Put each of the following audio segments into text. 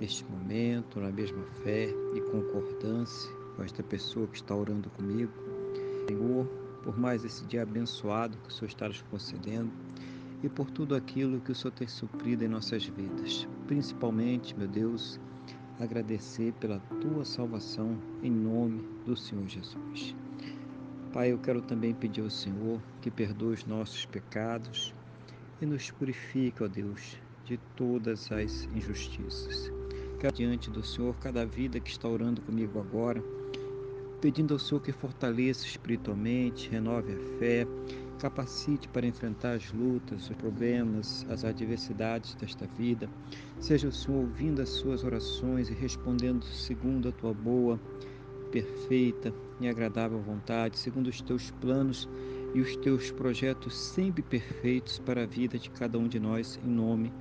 neste momento, na mesma fé e concordância com esta pessoa que está orando comigo. Senhor, por mais esse dia abençoado que o Senhor está nos concedendo e por tudo aquilo que o Senhor tem suprido em nossas vidas. Principalmente, meu Deus, agradecer pela tua salvação em nome do Senhor Jesus. Pai, eu quero também pedir ao Senhor que perdoe os nossos pecados e nos purifique, ó Deus, de todas as injustiças diante do Senhor cada vida que está orando comigo agora, pedindo ao Senhor que fortaleça espiritualmente, renove a fé, capacite para enfrentar as lutas, os problemas, as adversidades desta vida. Seja o Senhor ouvindo as suas orações e respondendo segundo a tua boa, perfeita e agradável vontade, segundo os teus planos e os teus projetos sempre perfeitos para a vida de cada um de nós, em nome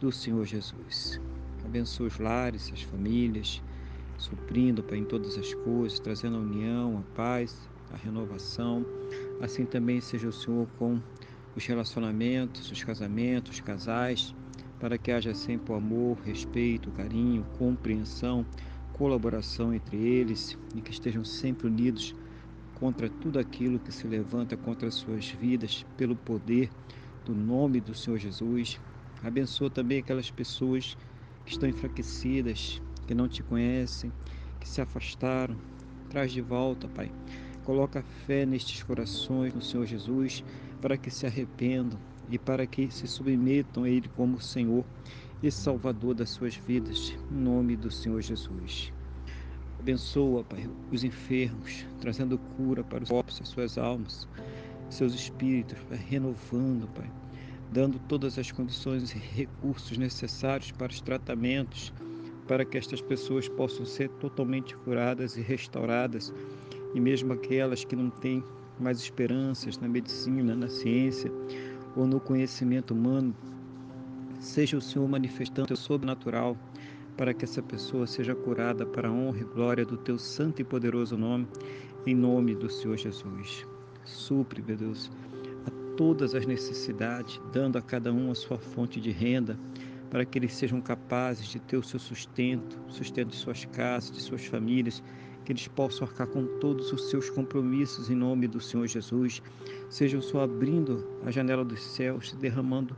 do Senhor Jesus. Abençoa os lares, as famílias, suprindo, Pai, em todas as coisas, trazendo a união, a paz, a renovação. Assim também seja o Senhor com os relacionamentos, os casamentos, os casais, para que haja sempre o amor, respeito, carinho, compreensão, colaboração entre eles e que estejam sempre unidos contra tudo aquilo que se levanta contra as suas vidas, pelo poder do nome do Senhor Jesus. Abençoa também aquelas pessoas que estão enfraquecidas, que não te conhecem, que se afastaram. Traz de volta, Pai. Coloca fé nestes corações no Senhor Jesus, para que se arrependam e para que se submetam a Ele como Senhor e Salvador das suas vidas, em nome do Senhor Jesus. Abençoa, Pai, os enfermos, trazendo cura para os corpos, as suas almas, seus espíritos, Pai, renovando, Pai, dando todas as condições e recursos necessários para os tratamentos, para que estas pessoas possam ser totalmente curadas e restauradas, e mesmo aquelas que não têm mais esperanças na medicina, na ciência ou no conhecimento humano, seja o Senhor manifestando o sobrenatural para que essa pessoa seja curada para a honra e glória do teu santo e poderoso nome, em nome do Senhor Jesus. Supre, meu Deus, todas as necessidades, dando a cada um a sua fonte de renda, para que eles sejam capazes de ter o seu sustento, sustento de suas casas, de suas famílias, que eles possam arcar com todos os seus compromissos em nome do Senhor Jesus. Seja o Senhor abrindo a janela dos céus, derramando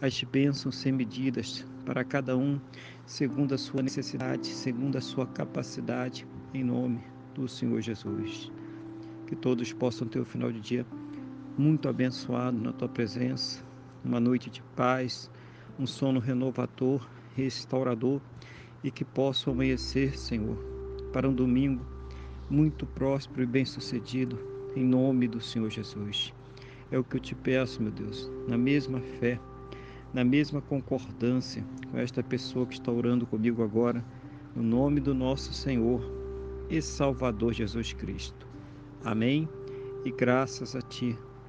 as bênçãos sem medidas para cada um, segundo a sua necessidade, segundo a sua capacidade, em nome do Senhor Jesus. Que todos possam ter o final de dia muito abençoado na tua presença, uma noite de paz, um sono renovador, restaurador e que possa amanhecer, Senhor, para um domingo muito próspero e bem-sucedido, em nome do Senhor Jesus. É o que eu te peço, meu Deus, na mesma fé, na mesma concordância com esta pessoa que está orando comigo agora, no nome do nosso Senhor e Salvador Jesus Cristo. Amém. E graças a Ti,